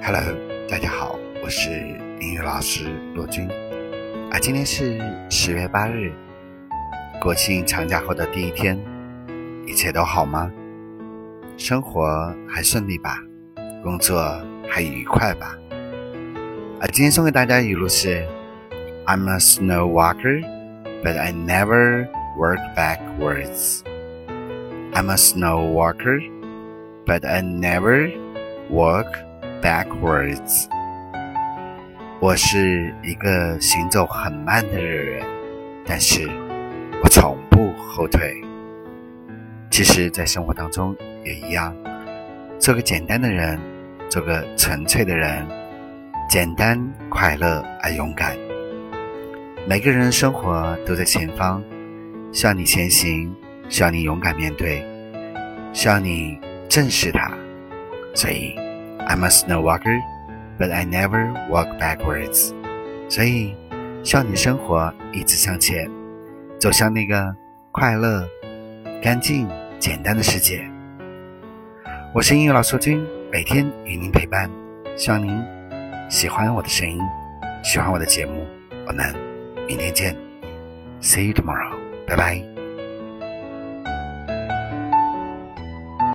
Hello，大家好，我是英语老师罗军。啊，今天是十月八日，国庆长假后的第一天，一切都好吗？生活还顺利吧？工作还愉快吧？啊，今天送给大家语录是：I'm a snow walker, but I never work backwards. I'm a snow walker, but I never walk. Backwards，我是一个行走很慢的人，但是我从不后退。其实，在生活当中也一样，做个简单的人，做个纯粹的人，简单、快乐而勇敢。每个人的生活都在前方，需要你前行，需要你勇敢面对，需要你正视它。所以。I'm a snow walker, but I never walk backwards. 所以，希望你的生活一直向前，走向那个快乐、干净、简单的世界。我是英语老师君，每天与您陪伴。希望您喜欢我的声音，喜欢我的节目。我们明天见，See you tomorrow. 拜拜。